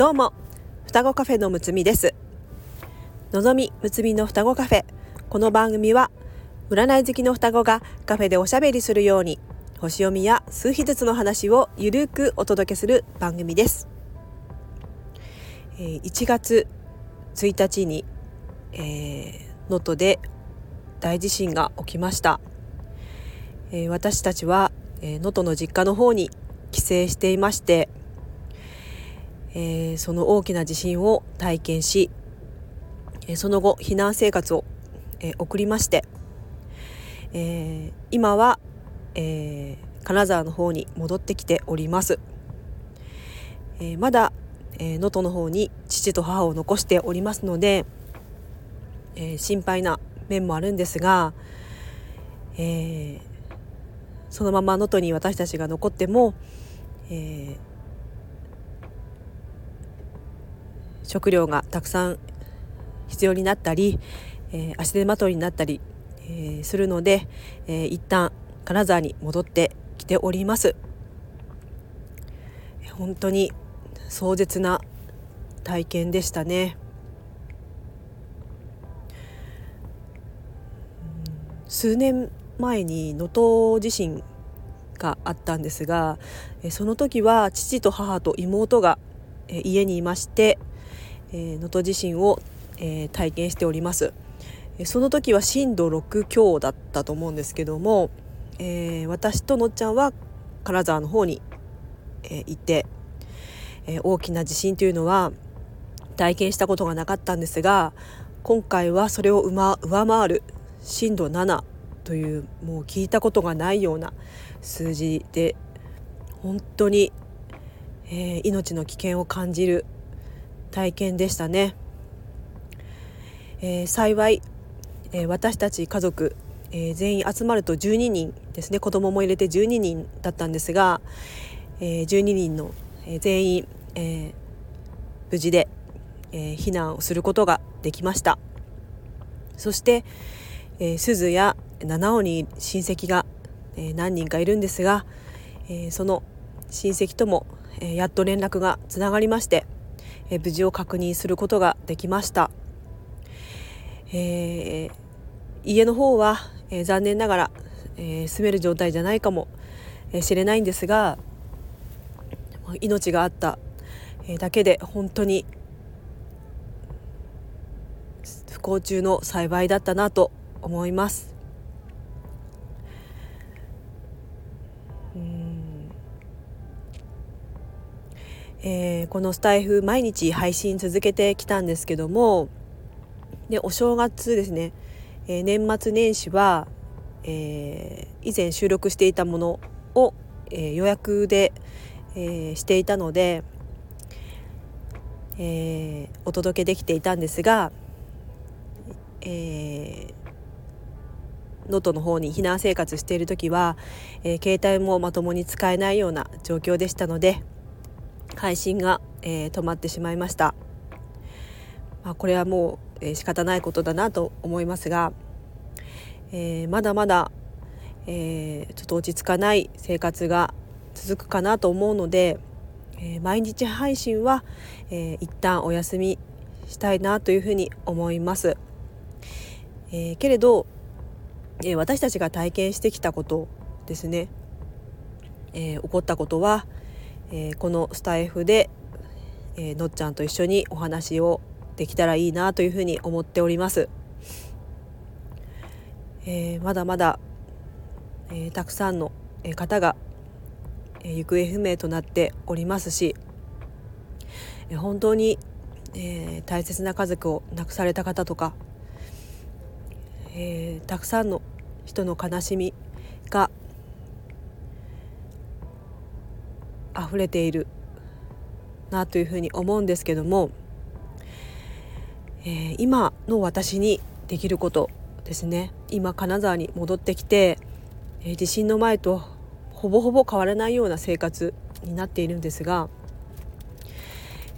どうも。双子カフェのむつみです。のぞみむつみの双子カフェ。この番組は占い好きの双子がカフェでおしゃべりするように星読みや数秘術の話をゆるくお届けする番組です。1月1日に能登、えー、で大地震が起きました、えー、私たちは能登、えー、の実家の方に帰省していましてえー、その大きな地震を体験し、え、その後避難生活を、え、送りまして、え今は、え金沢の方に戻ってきております、えまだ能登、えー、の方に父と母を残しておりますので、え心配な面もあるんですが、えそのまま能登に私たちが残っても、えー食料がたくさん必要になったり、えー、足手まといになったり、えー、するので、えー、一旦金沢に戻ってきております。本当に壮絶な体験でしたね。数年前に能登地震があったんですがその時は父と母と妹が家にいまして能登、地震を、え、体験しております。その時は震度6強だったと思うんですけども、え、私とのっちゃんは金沢の方に、えー、行って、え、大きな地震というのは体験したことがなかったんですが今回はそれを上回る震度7というもう聞いたことがないような数字で本当に、えー、命の危険を感じる体験でしたね、えー、幸い、えー、私たち家族、えー、全員集まると12人ですね。子供も入れて12人だったんですが、えー、12人の、え全員、え無事で、え避難をすることができました。そして、え鈴や七尾に親戚が、え何人かいるんですが、えその親戚とも、えやっと連絡がつながりましてえ無事を確認することができました、えー、家の方は、えー、残念ながら、えー、住める状態じゃないかもしれないんですが命があった、だけで本当に不幸中の幸いだったなと思います。えー、このスタイフ毎日配信続けてきたんですけどもでお正月ですね、えー、年末年始は、えー、以前収録していたものを、え予約で、えしていたので、えお届けできていたんですが、え能登の方に避難生活している時は、え携帯もまともに使えないような状況でしたので配信が、えー、止まってしまいました、まあ、これはもう、えー、仕方ないことだなと思いますが、えー、まだまだ、えー、ちょっと落ち着かない生活が続くかなと思うので、えー、毎日配信は、えー、一旦お休みしたいなというふうに思います。えー、けれど、えー、私たちが体験してきたことですね、えー、起こったことは、えー、このスタイフで、えー、のっちゃんと一緒にお話をできたらいいなというふうに思っております。えー、まだまだ、えー、たくさんの方が、えー、行方不明となっておりますし、えー、本当に、えー、大切な家族を亡くされた方とか、えー、たくさんの人の悲しみが溢れているなというふうに思うんですけども、えー、今の私にできることですね今金沢に戻ってきて、えー、地震の前とほぼほぼ変わらないような生活になっているんですが、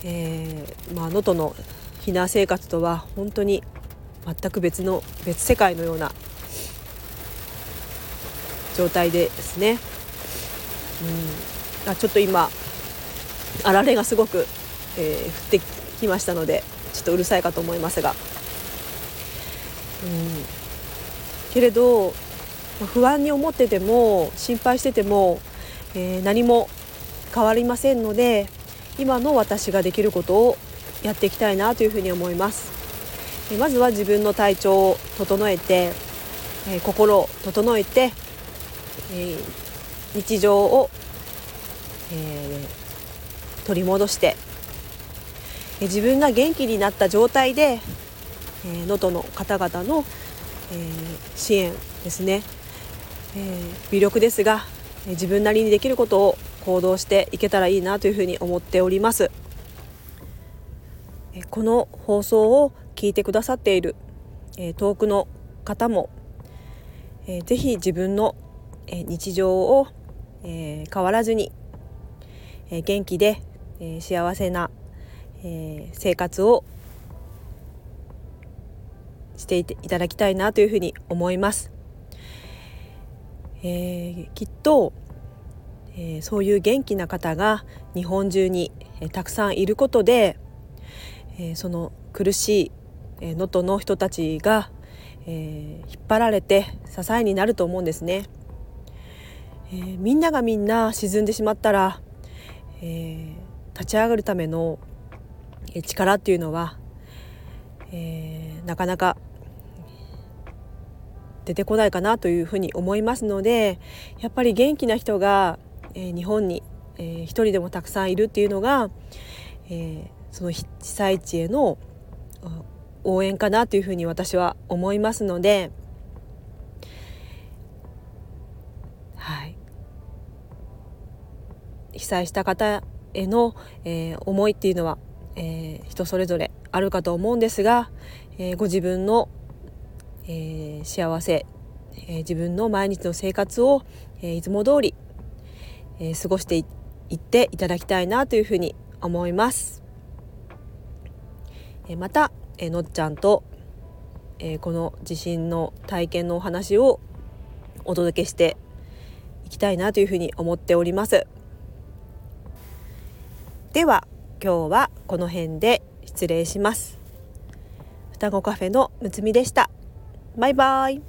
えー、まあ能登の避難生活とは本当に全く別の別世界のような状態ですね。うんあちょっと今あられがすごくえー、降ってきましたのでちょっとうるさいかと思いますが、うん、けれど不安に思ってても心配してても、えー、何も変わりませんので今の私ができることをやっていきたいなというふうに思います。まずは自分の体調を整えて心を整えて日常をえ取り戻して自分が元気になった状態で能登の方々のえ支援ですね。え微力ですが自分なりにできることを行動していけたらいいなというふうに思っております。この放送を聞いてくださっている遠くの方もぜひ自分の日常を変わらずに元気でえ幸せなえ生活をしていただきたいなというふうに思います。えー、きっとえー、そういう元気な方が日本中に、えー、たくさんいることで、えー、その苦しい能登、の人たちが、え引っ張られて支えになると思うんですね。えみんながみんな沈んでしまったら、え立ち上がるための力っていうのは、えなかなか出てこないかなというふうに思いますのでやっぱり元気な人がえー、日本に、えー、一人でもたくさんいるっていうのが、えー、その被災地への応援かなというふうに私は思いますので、被災した方への、えー、思いっていうのは、えー、人それぞれあるかと思うんですが、えー、ご自分の、えー、幸せ、えー、自分の毎日の生活を、えー、いつも通りえー、過ごしていっていただきたいなというふうに思います。えー、また、えー、のっちゃんと、えこの地震の体験のお話をお届けしていきたいなというふうに思っております。では今日はこの辺で失礼します。双子カフェのむつみでした。バイバイ。